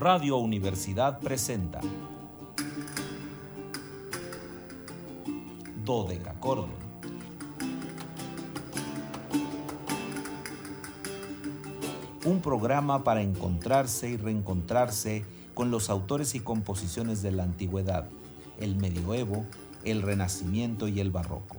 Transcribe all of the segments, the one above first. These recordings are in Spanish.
Radio Universidad presenta Dodecacordo. Un programa para encontrarse y reencontrarse con los autores y composiciones de la antigüedad, el medioevo, el renacimiento y el barroco.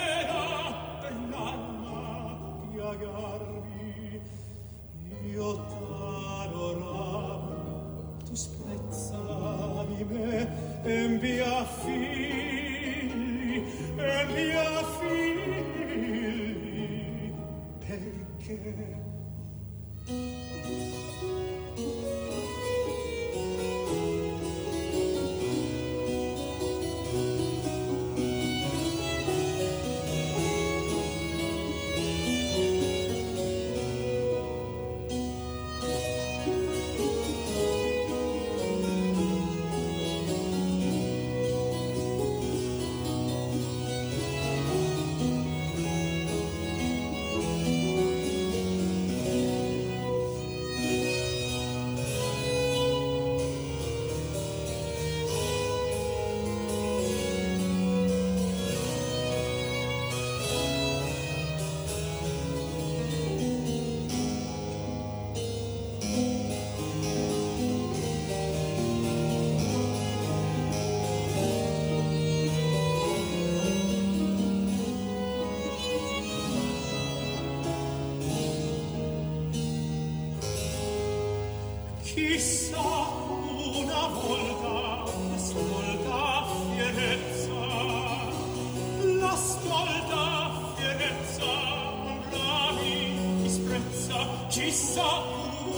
ci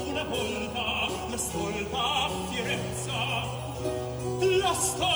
una volta la stolta fierezza. La stolta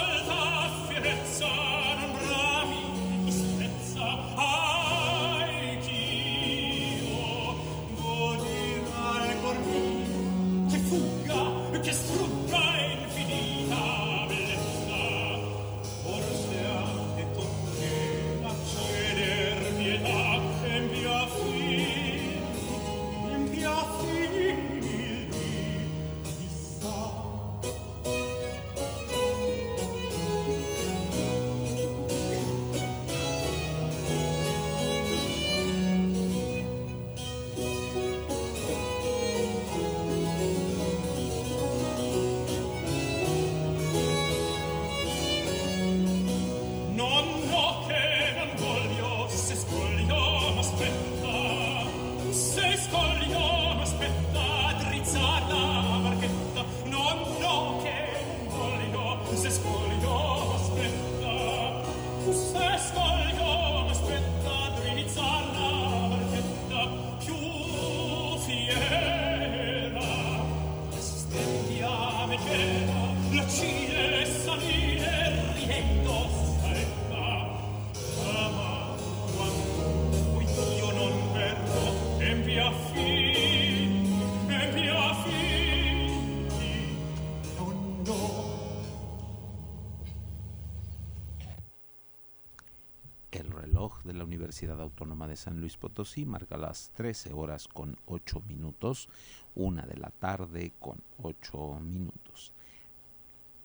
de la Universidad Autónoma de San Luis Potosí marca las 13 horas con 8 minutos, una de la tarde con 8 minutos.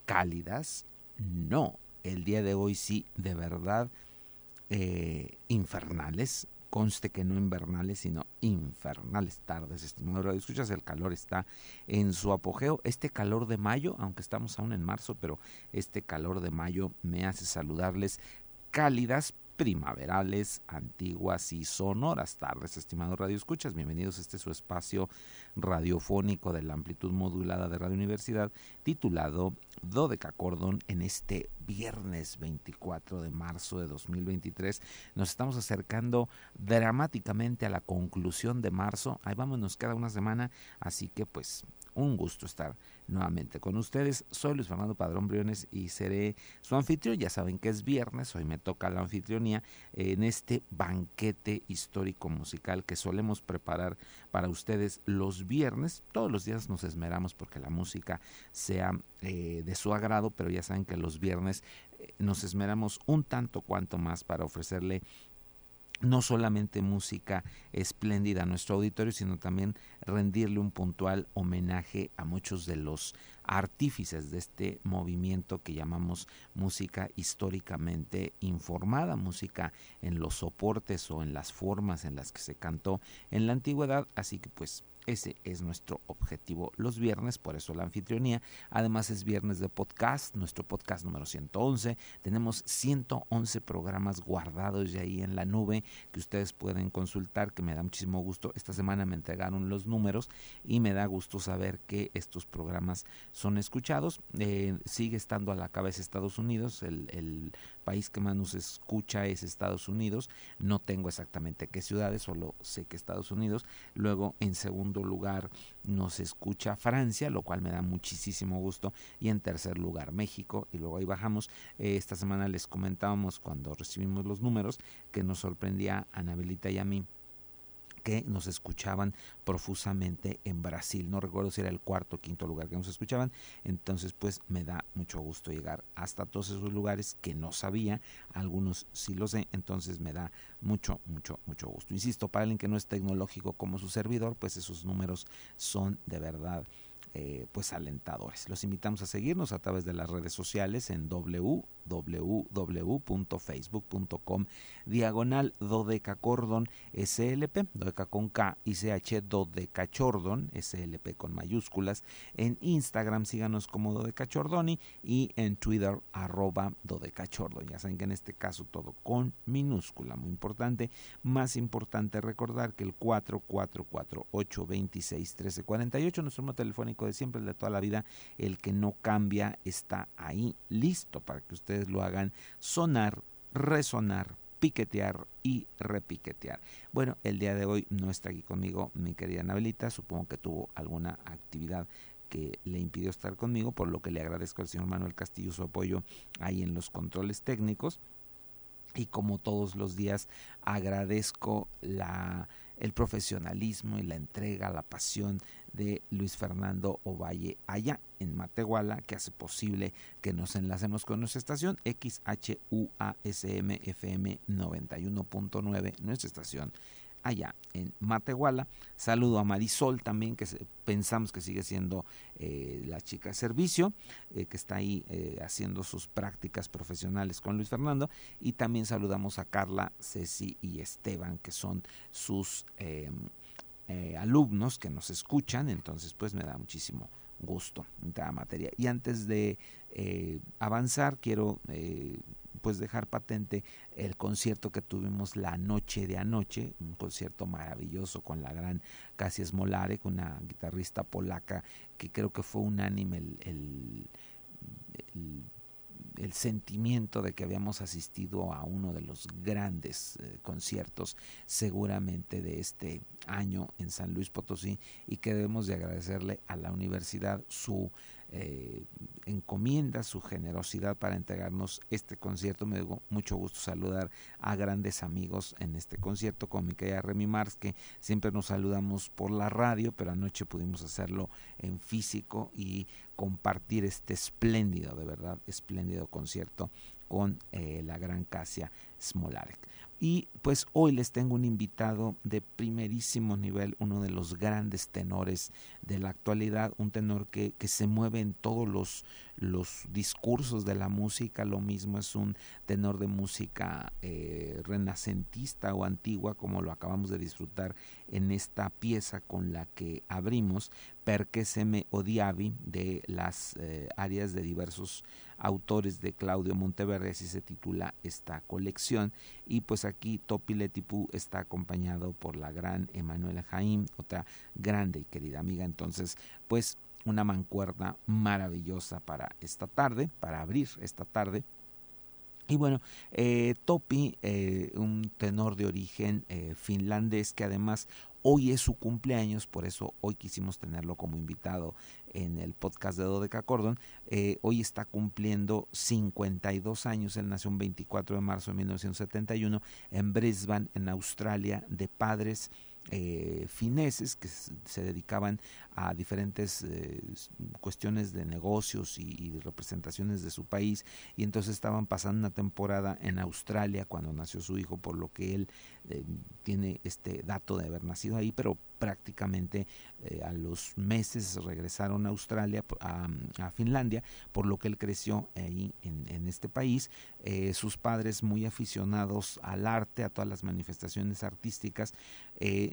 ¿Cálidas? No, el día de hoy sí, de verdad, eh, infernales. Conste que no invernales, sino infernales tardes, estimado radio. Escuchas, el calor está en su apogeo. Este calor de mayo, aunque estamos aún en marzo, pero este calor de mayo me hace saludarles cálidas, primaverales, antiguas y sonoras tardes, estimados Radio Escuchas. Bienvenidos a este su espacio radiofónico de la amplitud modulada de Radio Universidad, titulado Dodeca Cordon, en este viernes 24 de marzo de 2023. Nos estamos acercando dramáticamente a la conclusión de marzo. Ahí vamos, nos queda una semana, así que pues un gusto estar nuevamente con ustedes. Soy Luis Fernando Padrón Briones y seré su anfitrión. Ya saben que es viernes, hoy me toca la anfitrionía en este banquete histórico musical que solemos preparar para ustedes los viernes. Todos los días nos esmeramos porque la música sea eh, de su agrado, pero ya saben que los viernes eh, nos esmeramos un tanto cuanto más para ofrecerle no solamente música espléndida a nuestro auditorio, sino también rendirle un puntual homenaje a muchos de los artífices de este movimiento que llamamos música históricamente informada, música en los soportes o en las formas en las que se cantó en la antigüedad, así que pues ese es nuestro objetivo los viernes, por eso la anfitrionía. Además es viernes de podcast, nuestro podcast número 111. Tenemos 111 programas guardados ya ahí en la nube que ustedes pueden consultar, que me da muchísimo gusto. Esta semana me entregaron los números y me da gusto saber que estos programas son escuchados. Eh, sigue estando a la cabeza Estados Unidos, el, el país que más nos escucha es Estados Unidos. No tengo exactamente qué ciudades, solo sé que Estados Unidos. Luego, en segundo lugar, nos escucha Francia, lo cual me da muchísimo gusto. Y en tercer lugar, México. Y luego ahí bajamos. Eh, esta semana les comentábamos cuando recibimos los números que nos sorprendía a Anabelita y a mí que nos escuchaban profusamente en Brasil. No recuerdo si era el cuarto o quinto lugar que nos escuchaban. Entonces, pues me da mucho gusto llegar hasta todos esos lugares que no sabía. Algunos sí lo sé. Entonces me da mucho, mucho, mucho gusto. Insisto, para alguien que no es tecnológico como su servidor, pues esos números son de verdad eh, pues alentadores. Los invitamos a seguirnos a través de las redes sociales en www.facebook.com diagonal dodecacordon slp, dodeca con K y CH dodecachordon slp con mayúsculas. En Instagram síganos como dodecachordoni y en Twitter arroba dodecachordon. Ya saben que en este caso todo con minúscula, muy importante. Más importante recordar que el 4448 26 1348 nuestro número telefónico de siempre, el de toda la vida, el que no cambia está ahí listo para que ustedes lo hagan sonar, resonar, piquetear y repiquetear. Bueno, el día de hoy no está aquí conmigo mi querida Anabelita, supongo que tuvo alguna actividad que le impidió estar conmigo, por lo que le agradezco al señor Manuel Castillo su apoyo ahí en los controles técnicos. Y como todos los días agradezco la, el profesionalismo y la entrega, la pasión de Luis Fernando Ovalle allá en Matehuala, que hace posible que nos enlacemos con nuestra estación XHUASM FM 91.9, nuestra estación allá en Matehuala. Saludo a Marisol también, que pensamos que sigue siendo eh, la chica de servicio, eh, que está ahí eh, haciendo sus prácticas profesionales con Luis Fernando. Y también saludamos a Carla, Ceci y Esteban, que son sus em, eh, alumnos que nos escuchan, entonces pues me da muchísimo gusto la materia. Y antes de eh, avanzar, quiero eh, pues dejar patente el concierto que tuvimos la noche de anoche, un concierto maravilloso con la gran Casia Smolare, una guitarrista polaca que creo que fue unánime el el sentimiento de que habíamos asistido a uno de los grandes eh, conciertos seguramente de este año en San Luis Potosí y que debemos de agradecerle a la universidad su eh, encomienda, su generosidad para entregarnos este concierto. Me dio mucho gusto saludar a grandes amigos en este concierto, con mi querida Remy Mars, que siempre nos saludamos por la radio, pero anoche pudimos hacerlo en físico y compartir este espléndido, de verdad, espléndido concierto con eh, la gran Casia Smolarek. Y pues hoy les tengo un invitado de primerísimo nivel, uno de los grandes tenores de la actualidad, un tenor que, que se mueve en todos los, los, discursos de la música, lo mismo es un tenor de música eh, renacentista o antigua, como lo acabamos de disfrutar en esta pieza con la que abrimos, Perché se me odiavi, de las eh, áreas de diversos autores de Claudio Monteverde, así se titula esta colección. Y pues aquí Topi Letipú está acompañado por la gran Emanuela Jaim, otra grande y querida amiga. Entonces, pues una mancuerna maravillosa para esta tarde, para abrir esta tarde. Y bueno, eh, Topi, eh, un tenor de origen eh, finlandés que además hoy es su cumpleaños, por eso hoy quisimos tenerlo como invitado en el podcast de Dodeca Cordon. Eh, hoy está cumpliendo 52 años. Él nació un 24 de marzo de 1971 en Brisbane, en Australia, de padres eh, fineses que se dedicaban a diferentes eh, cuestiones de negocios y, representaciones de su país y entonces estaban pasando una temporada en Australia cuando nació su hijo por lo que él eh, tiene este dato de haber nacido ahí pero prácticamente eh, a los meses regresaron a Australia, a, Finlandia, por lo que él creció ahí en, este país. Sus padres muy aficionados al arte, a todas las manifestaciones artísticas,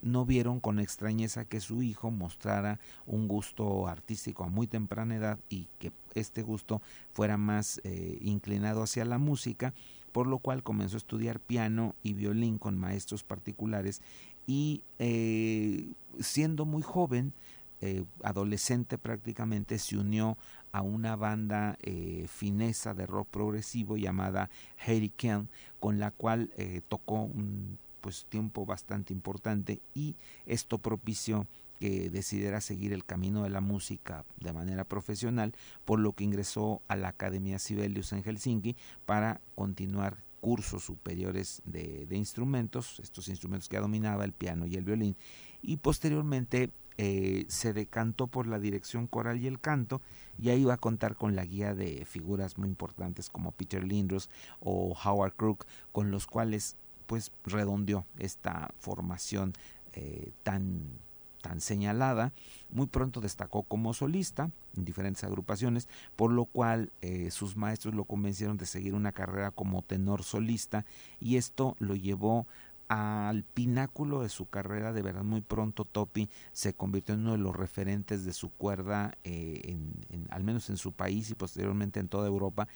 no vieron con extrañeza que su hijo mostrara un gusto artístico a muy temprana edad y que este gusto fuera más inclinado hacia la música por lo cual comenzó a estudiar piano y violín con maestros particulares y eh, siendo muy joven, eh, adolescente prácticamente, se unió a una banda eh, finesa de rock progresivo llamada Hurricane, con la cual tocó un pues, tiempo bastante importante y esto propició que decidiera seguir el camino de la música de manera profesional, por lo que ingresó a la Academia Sibelius en Helsinki para continuar cursos superiores de, instrumentos, estos instrumentos que dominaba, el piano y el violín, y posteriormente eh, se decantó por la dirección coral y el canto, y ahí iba a contar con la guía de figuras muy importantes como Peter Lindros o Howard Crook, con los cuales pues redondeó esta formación eh, tan tan señalada, muy pronto destacó como solista en diferentes agrupaciones, por lo cual eh, sus maestros lo convencieron de seguir una carrera como tenor solista y esto lo llevó al pináculo de su carrera, de verdad muy pronto Topi se convirtió en uno de los referentes de su cuerda, eh, en, al menos en su país y posteriormente en toda Europa.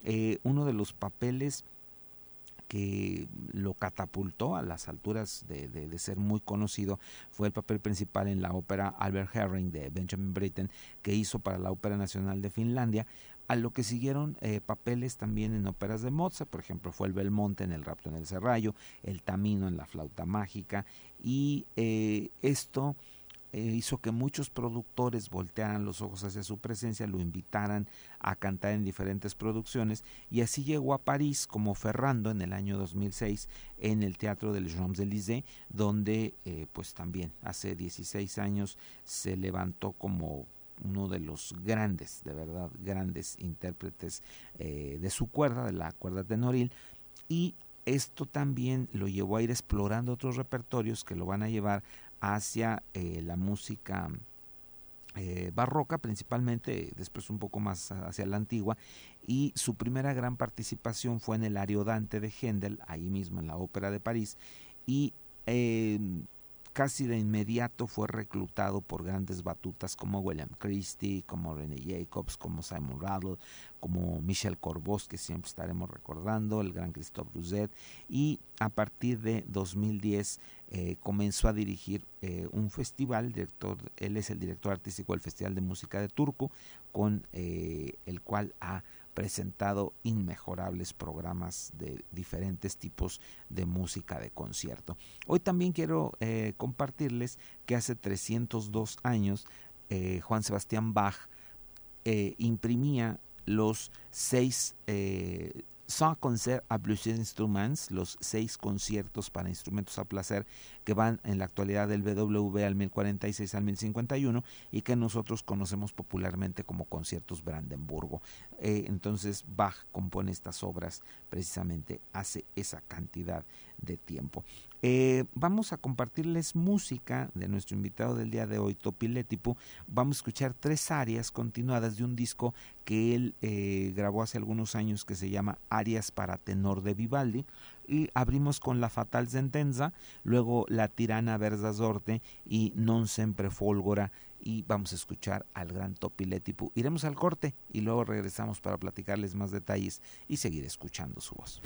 Eh, uno de los papeles que lo catapultó a las alturas de, de, ser muy conocido fue el papel principal en la ópera Albert Herring de Benjamin Britten que hizo para la Ópera Nacional de Finlandia a lo que siguieron eh, papeles también en óperas de Mozart, por ejemplo fue el Belmonte en El rapto en el Serrallo, el Tamino en la flauta mágica y eh, esto eh, hizo que muchos productores voltearan los ojos hacia su presencia, lo invitaran a cantar en diferentes producciones y así llegó a París como Ferrando en el año 2006 en el Teatro del Champs-Élysées, donde eh, pues también hace 16 años se levantó como uno de los grandes, de verdad, grandes intérpretes eh, de su cuerda, de la cuerda tenoril, y esto también lo llevó a ir explorando otros repertorios que lo van a llevar hacia eh, la música eh, barroca, principalmente después un poco más hacia la antigua, y su primera gran participación fue en el Ariodante de Händel, ahí mismo en la Ópera de París, y em, casi de inmediato fue reclutado por grandes batutas como William Christie, como René Jacobs, como Simon Rattle, como Michel Corbos, que siempre estaremos recordando, el gran Christophe Rousset, y a partir de 2010 eh, comenzó a dirigir eh, un festival, director, él es el director artístico del Festival de Música de Turco, con eh, el cual ha presentado inmejorables programas de diferentes tipos de música de concierto. Hoy también quiero compartirles que hace 302 años Juan Sebastián Bach imprimía los seis Concert à Plusieurs Instruments, los seis conciertos para instrumentos a placer que van en la actualidad del BWV al 1046 al 1051 y que nosotros conocemos popularmente como conciertos Brandenburgo. Eh, entonces Bach compone estas obras precisamente hace esa cantidad de tiempo. Eh, vamos a compartirles música de nuestro invitado del día de hoy, Topi Letipu. Vamos a escuchar tres áreas continuadas de un disco que él eh, grabó hace algunos años que se llama Arias para tenor de Vivaldi. Y abrimos con La Fatal Sentenza, luego La Tirana Versa Sorte y Non Sempre Folgora. Y vamos a escuchar al gran Topi Letipu. Iremos al corte y luego regresamos para platicarles más detalles y seguir escuchando su voz.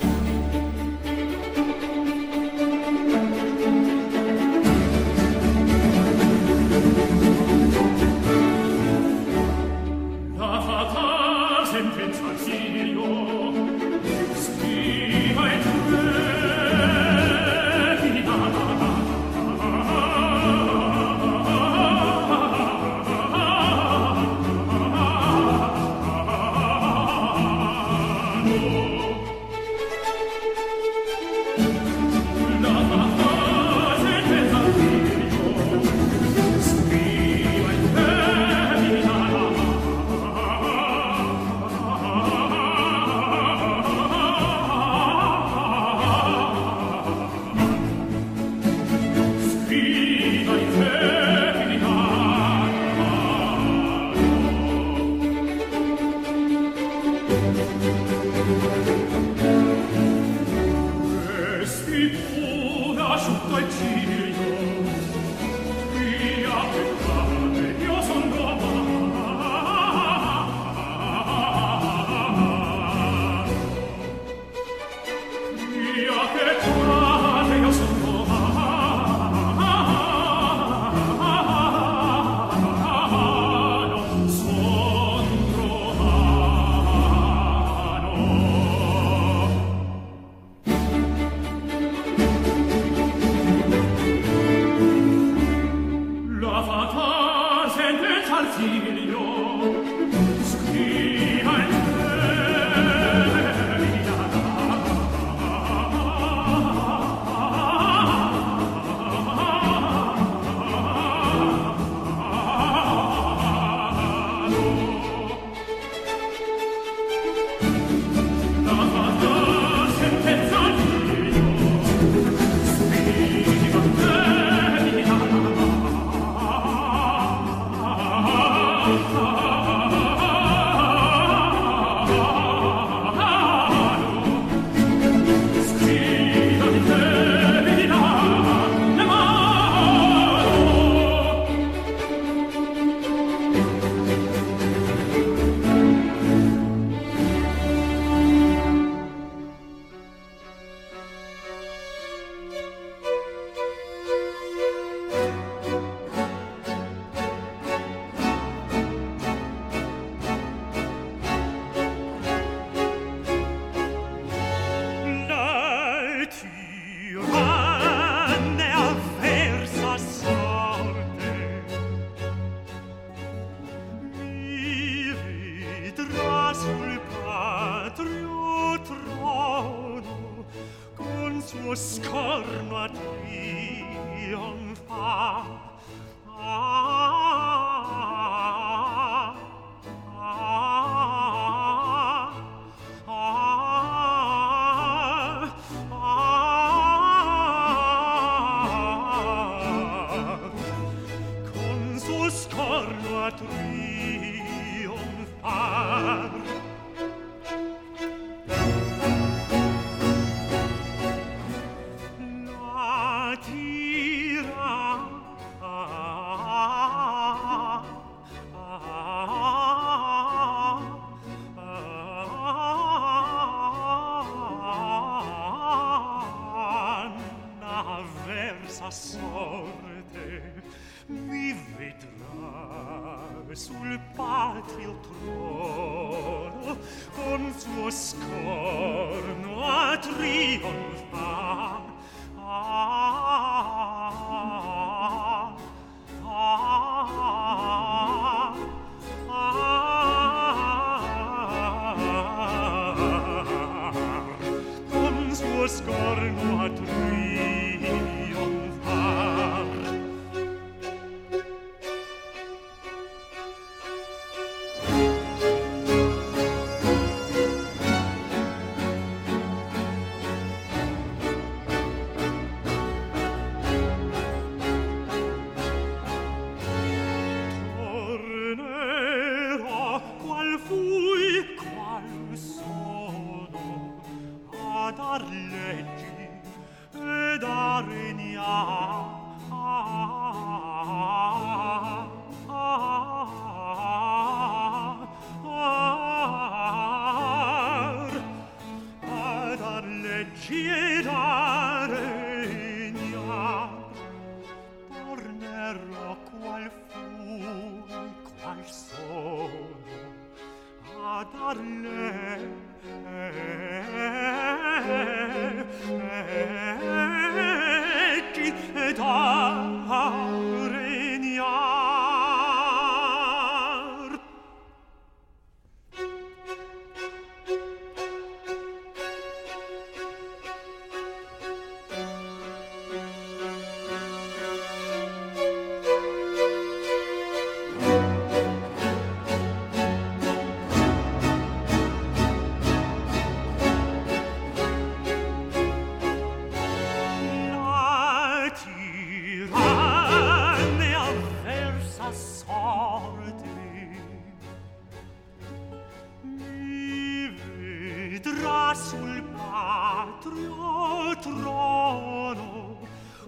patria trono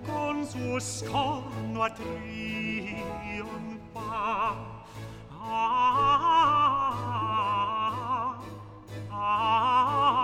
con suo scorno a trionfa ah, ah, ah, ah.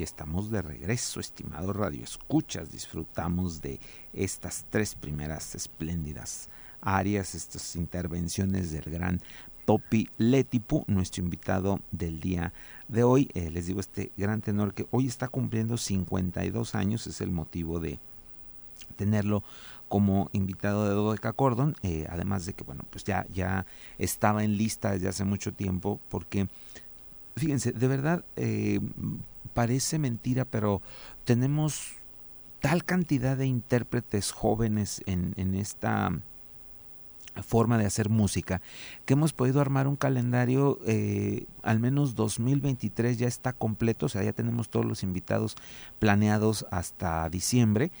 ya estamos de regreso, estimado Radio Escuchas. Disfrutamos de estas tres primeras espléndidas áreas, estas intervenciones del gran Topi Letipu, nuestro invitado del día de hoy. Eh, les digo, este gran tenor que hoy está cumpliendo 52 años, es el motivo de tenerlo como invitado de Dodeca Cordon, eh, además de que, bueno, pues ya, ya estaba en lista desde hace mucho tiempo, porque, fíjense, de verdad, eh, parece mentira, pero tenemos tal cantidad de intérpretes jóvenes en, en esta forma de hacer música que hemos podido armar un calendario eh, al menos 2023 ya está completo o sea ya tenemos todos los invitados planeados hasta diciembre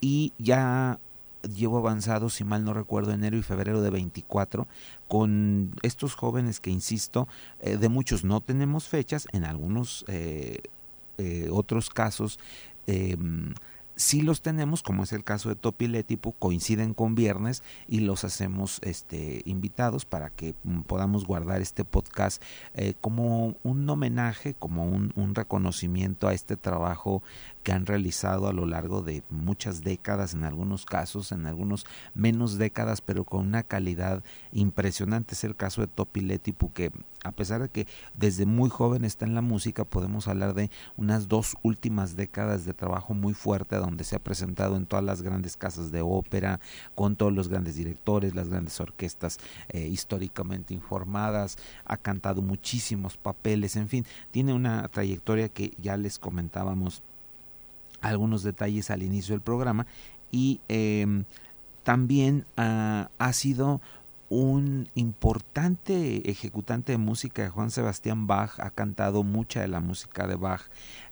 y ya llevo avanzado si mal no recuerdo enero y febrero de 24 con estos jóvenes que insisto eh, de muchos no tenemos fechas en algunos eh, eh, otros casos eh, sí los tenemos, como es el caso de Topi Letipu, coinciden con viernes y los hacemos este, invitados para que mm, podamos guardar este podcast eh, como un homenaje, como un, un, reconocimiento a este trabajo que han realizado a lo largo de muchas décadas, en algunos casos, en algunos menos décadas, pero con una calidad impresionante. Es el caso de Topi Letipu, que a pesar de que desde muy joven está en la música, podemos hablar de unas dos últimas décadas de trabajo muy fuerte, donde se ha presentado en todas las grandes casas de ópera, con todos los grandes directores, las grandes orquestas eh, históricamente informadas, ha cantado muchísimos papeles, en fin, tiene una trayectoria que ya les comentábamos algunos detalles al inicio del programa y eh, también uh, ha sido un importante ejecutante de música, Juan Sebastián Bach, ha cantado mucha de la música de Bach,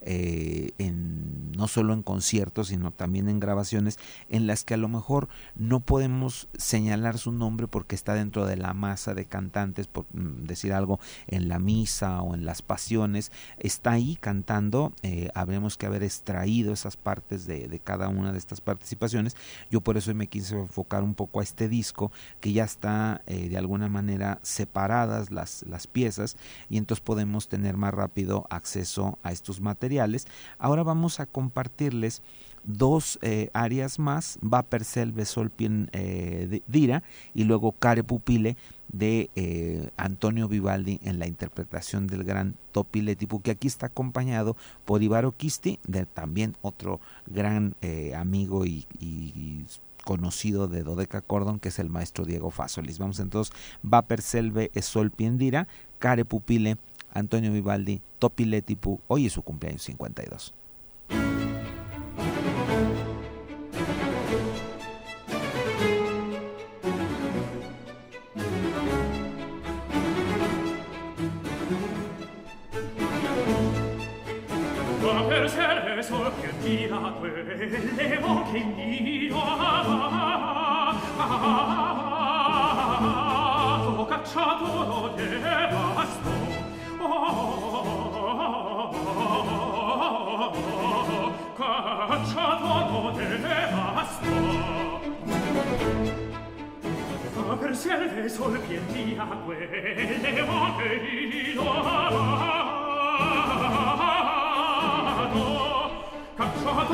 eh, en, no solo en conciertos, sino también en grabaciones, en las que a lo mejor no podemos señalar su nombre porque está dentro de la masa de cantantes, por mm, decir algo, en la misa o en las pasiones, está ahí cantando, eh, habremos que haber extraído esas partes de, de cada una de estas participaciones, yo por eso me quise enfocar un poco a este disco que ya está eh, de alguna manera separadas las, las piezas y entonces podemos tener más rápido acceso a estos materiales. Ahora vamos a compartirles dos eh, áreas más, Va Selve Solpien eh, Dira y luego Care Pupile de eh, Antonio Vivaldi en la interpretación del gran Topiletipu, que aquí está acompañado por Ivaro Kisti, de también otro gran amigo y, y, conocido de Dodeca Cordon, que es el maestro Diego Fasolis. Vamos entonces, Vaper Selve Esol Piendira, Care Pupile, Antonio Vivaldi, Topiletipu, hoy es su cumpleaños 52. quelle volte di dolore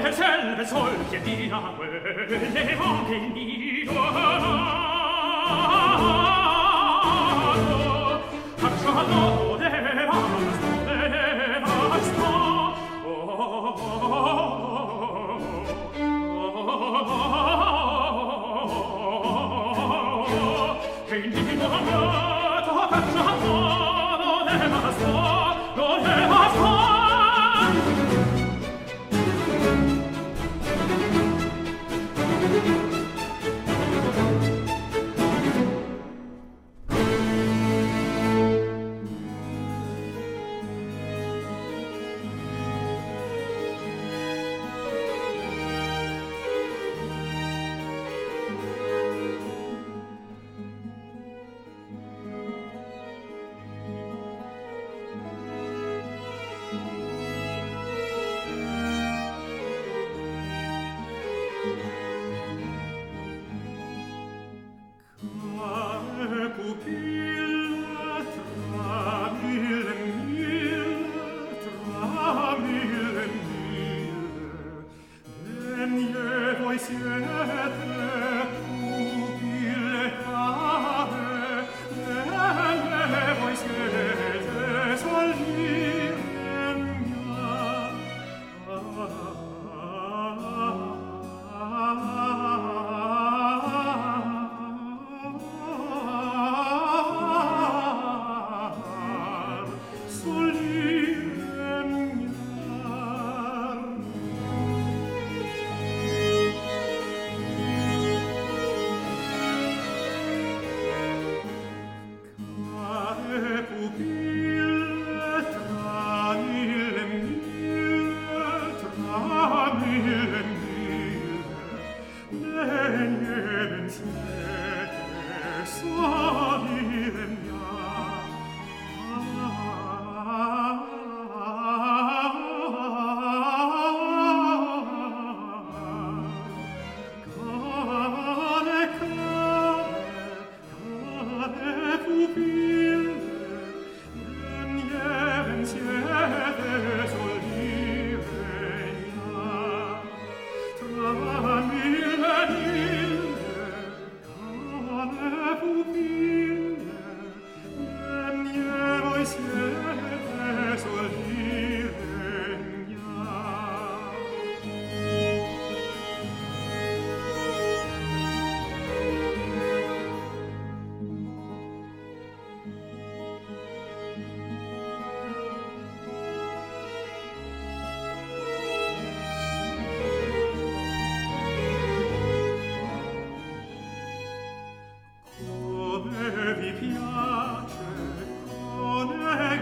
Selbe, selbe, solche Diawe, ne woche nido, Hab schon mal noch, oh, der warst du, der warst du, oh, oh, oh, oh,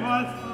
much.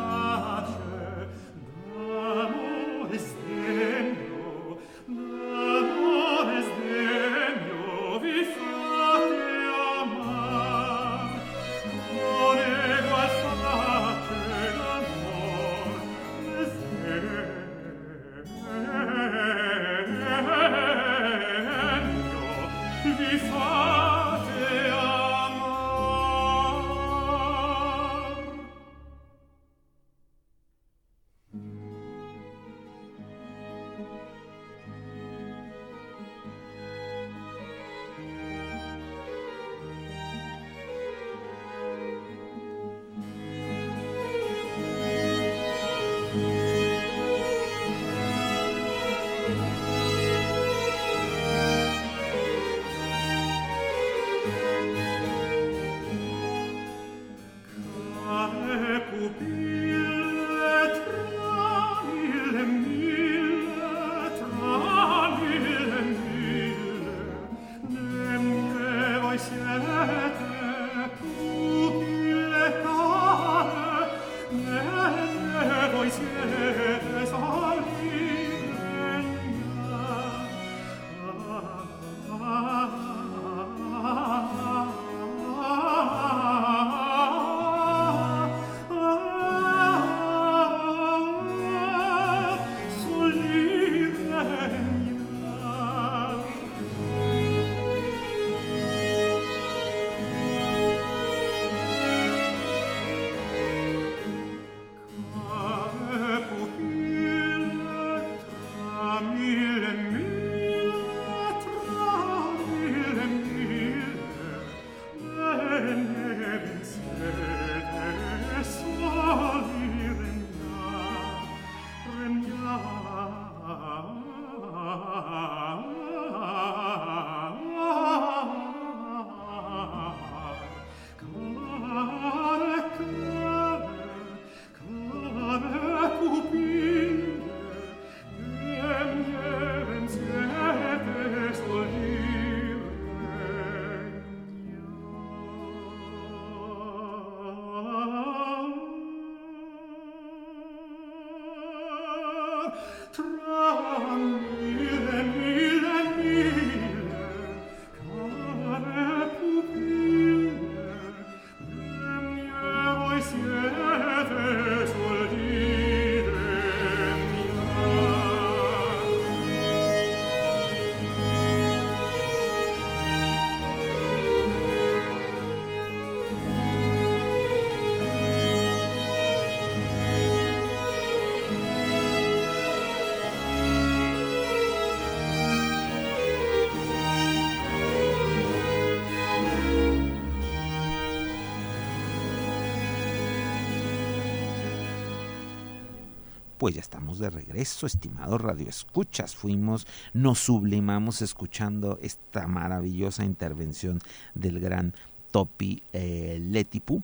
De regreso, estimados radioescuchas. Fuimos, nos sublimamos escuchando esta maravillosa intervención del gran Topi eh, Letipu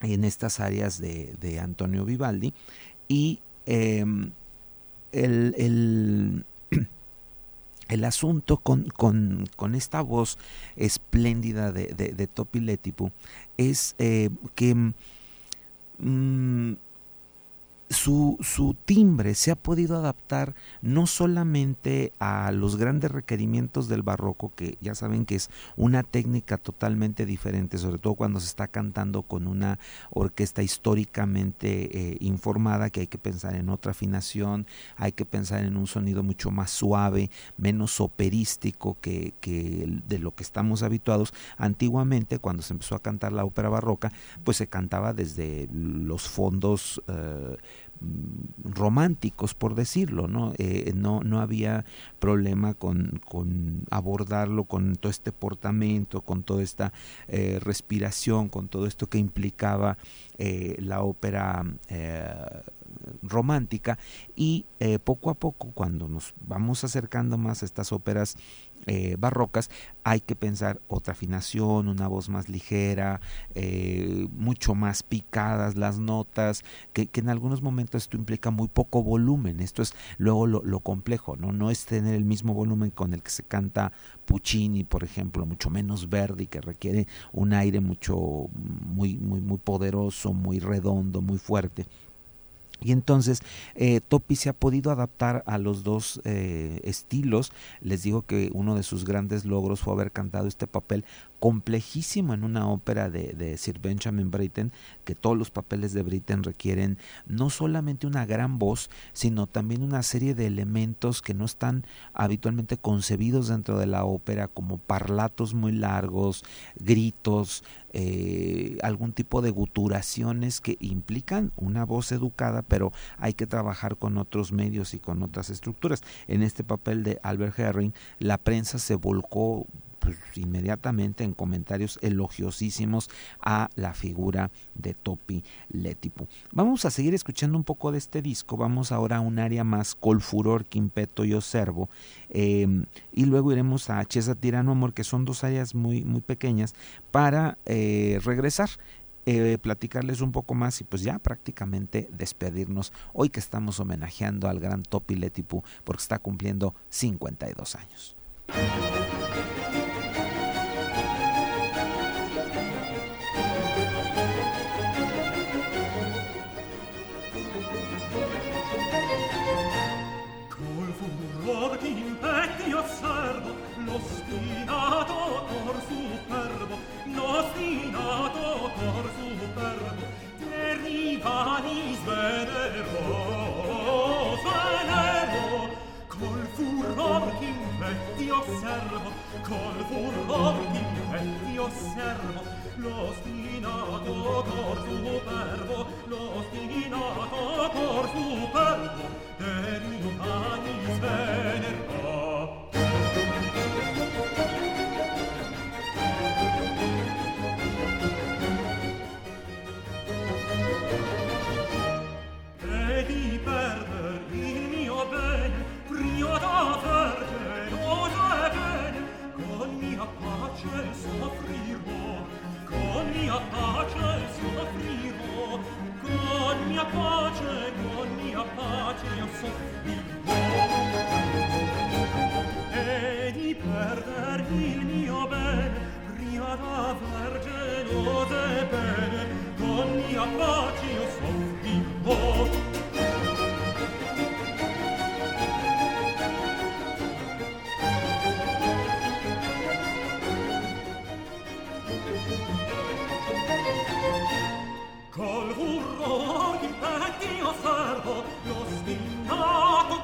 en estas áreas de, Antonio Vivaldi. Y em, el, el, asunto con, con, esta voz espléndida de, de, Topi Letipu es eh, que... Mm, su, su, timbre se ha podido adaptar no solamente a los grandes requerimientos del barroco, que ya saben que es una técnica totalmente diferente, sobre todo cuando se está cantando con una orquesta históricamente eh, informada, que hay que pensar en otra afinación, hay que pensar en un sonido mucho más suave, menos operístico que, que de lo que estamos habituados. Antiguamente, cuando se empezó a cantar la ópera barroca, pues se cantaba desde los fondos eh, románticos, por decirlo, ¿no? Eh, no, no había problema con, con, abordarlo con todo este portamento, con toda esta eh, respiración, con todo esto que implicaba eh, la ópera romántica y poco a poco cuando nos vamos acercando más a estas óperas eh, barrocas, hay que pensar otra afinación, una voz más ligera, eh, mucho más picadas las notas, que, en algunos momentos esto implica muy poco volumen. Esto es luego lo, complejo, ¿no? No es tener el mismo volumen con el que se canta Puccini, por ejemplo, mucho menos verde y que requiere un aire mucho, muy, muy, muy poderoso, muy redondo, muy fuerte. Y entonces eh, Topi se ha podido adaptar a los dos eh, estilos. Les digo que uno de sus grandes logros fue haber cantado este papel complejísimo en una ópera de, Sir Benjamin Britten, que todos los papeles de Britten requieren no solamente una gran voz, sino también una serie de elementos que no están habitualmente concebidos dentro de la ópera, como parlatos muy largos, gritos, eh, algún tipo de guturaciones que implican una voz educada, pero hay que trabajar con otros medios y con otras estructuras. En este papel de Albert Herring, la prensa se volcó pues, inmediatamente en comentarios elogiosísimos a la figura de Topi Letipu. Vamos a seguir escuchando un poco de este disco, vamos ahora a un área más col furor, quimpeto y observo, em, y luego iremos a Chesa Tirano Amor, que son dos áreas muy, muy pequeñas, para eh, regresar. Eh, platicarles un poco más y pues ya prácticamente despedirnos hoy que estamos homenajeando al gran Topi Letipu porque está cumpliendo 52 años. osservo col furor impetti osservo lo ostinato cor superbo lo ostinato cor superbo per i umani svenerò e di perder il mio bene prio da mia pace soffrirò con mia pace soffrirò con mia pace con mia pace io soffrirò e di perder il mio bene prima d'aver genose bene con mia pace io soffrirò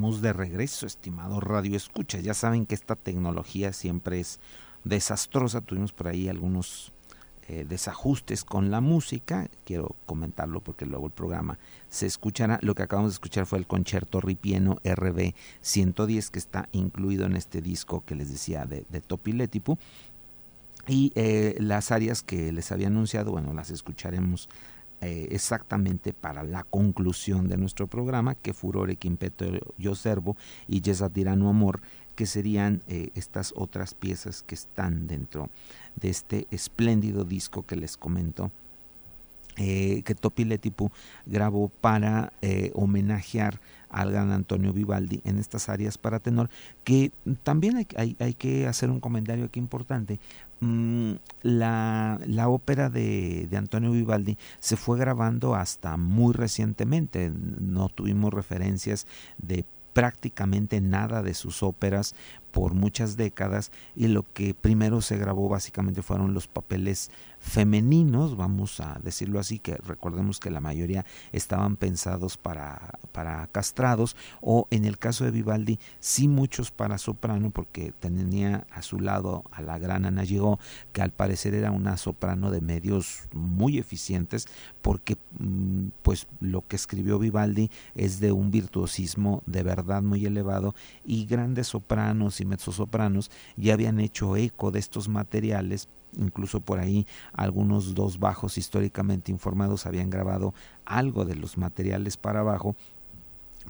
estamos de regreso, estimado Radio Escucha. Ya saben que esta tecnología siempre es desastrosa. Tuvimos por ahí algunos eh, desajustes con la música. Quiero comentarlo porque luego el programa se escuchará. Lo que acabamos de escuchar fue el concierto ripieno RB 110 que está incluido en este disco que les decía de, de Topiletipu. Y eh, las áreas que les había anunciado, bueno, las escucharemos eh, exactamente para la conclusión de nuestro programa, que Furore, Quimpeto, Yo Servo y Yesa Tirano Amor, que serían eh, estas otras piezas que están dentro de este espléndido disco que les comento. Eh, que Topi Letipu grabó para homenajear al gran Antonio Vivaldi en estas áreas para tenor, que también hay, hay que hacer un comentario aquí importante, Mm, la, la, ópera de, de, Antonio Vivaldi se fue grabando hasta muy recientemente. No tuvimos referencias de prácticamente nada de sus óperas por muchas décadas y lo que primero se grabó básicamente fueron los papeles femeninos, vamos a decirlo así, que recordemos que la mayoría estaban pensados para, para castrados, o en el caso de Vivaldi, sí muchos para soprano, porque tenía a su lado a la gran Ana Llegó, que al parecer era una soprano de medios muy eficientes, porque mm, pues lo que escribió Vivaldi es de un virtuosismo de verdad muy elevado, y grandes sopranos y mezzosopranos ya habían hecho eco de estos materiales incluso por ahí algunos dos bajos históricamente informados habían grabado algo de los materiales para bajo,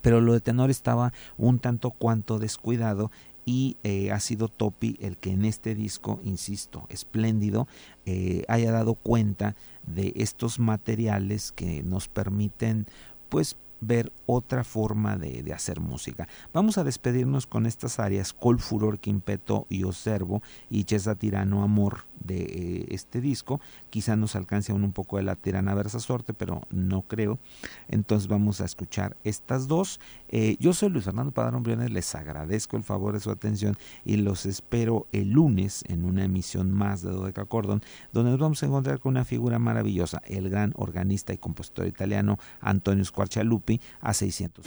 pero lo de tenor estaba un tanto cuanto descuidado y eh, ha sido Topi el que en este disco, insisto, espléndido, eh, haya dado cuenta de estos materiales que nos permiten pues ver otra forma de, hacer música. Vamos a despedirnos con estas áreas, Col Furor que impeto y Observo y Chesa Tirano Amor de eh, este disco. Quizá nos alcance aún un poco de la tirana versa sorte, pero no creo. Entonces vamos a escuchar estas dos. Eh, yo soy Luis Fernando Padrón Briones, les agradezco el favor de su atención y los espero el lunes en una emisión más de Dodeca Cordon, donde nos vamos a encontrar con una figura maravillosa, el gran organista y compositor italiano Antonio Squarcialupi, a 600.